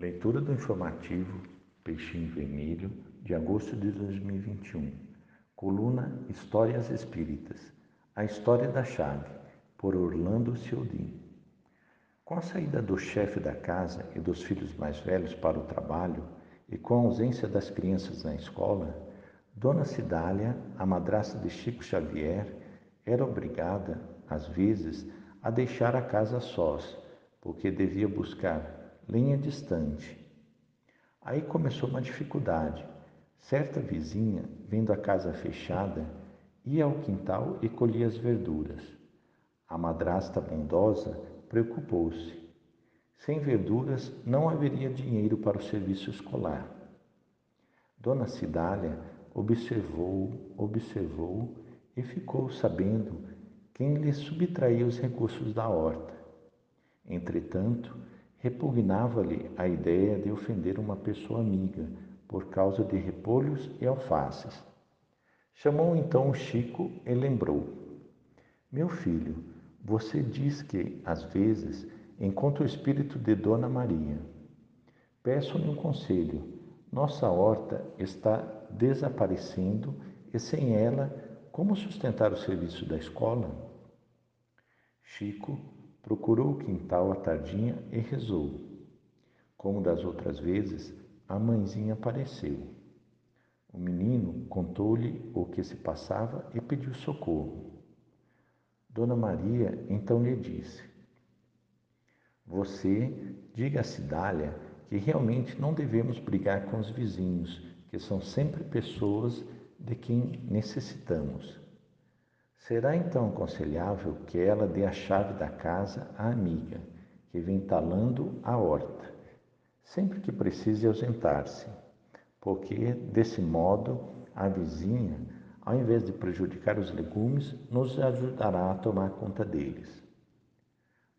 Leitura do informativo Peixinho Vermelho de agosto de 2021. Coluna Histórias Espíritas. A História da Chave, por Orlando Ciodin. Com a saída do chefe da casa e dos filhos mais velhos para o trabalho e com a ausência das crianças na escola, Dona Cidália, a madrasta de Chico Xavier, era obrigada, às vezes, a deixar a casa sós, porque devia buscar lenha distante. Aí começou uma dificuldade. Certa vizinha, vendo a casa fechada, ia ao quintal e colhia as verduras. A madrasta bondosa preocupou-se. Sem verduras não haveria dinheiro para o serviço escolar. Dona Cidália observou, observou e ficou sabendo quem lhe subtraía os recursos da horta. Entretanto, Repugnava-lhe a ideia de ofender uma pessoa amiga por causa de repolhos e alfaces. Chamou então o Chico e lembrou: Meu filho, você diz que, às vezes, encontra o espírito de Dona Maria. Peço-lhe um conselho. Nossa horta está desaparecendo e sem ela, como sustentar o serviço da escola? Chico Procurou o quintal à tardinha e rezou. Como das outras vezes, a mãezinha apareceu. O menino contou-lhe o que se passava e pediu socorro. Dona Maria então lhe disse: Você diga a Cidália que realmente não devemos brigar com os vizinhos, que são sempre pessoas de quem necessitamos. Será então aconselhável que ela dê a chave da casa à amiga, que vem talando a horta, sempre que precise ausentar-se, porque desse modo a vizinha, ao invés de prejudicar os legumes, nos ajudará a tomar conta deles.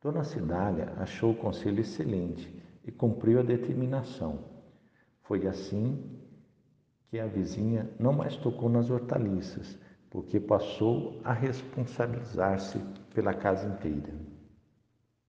Dona Cidália achou o conselho excelente e cumpriu a determinação. Foi assim que a vizinha não mais tocou nas hortaliças, porque passou a responsabilizar-se pela casa inteira.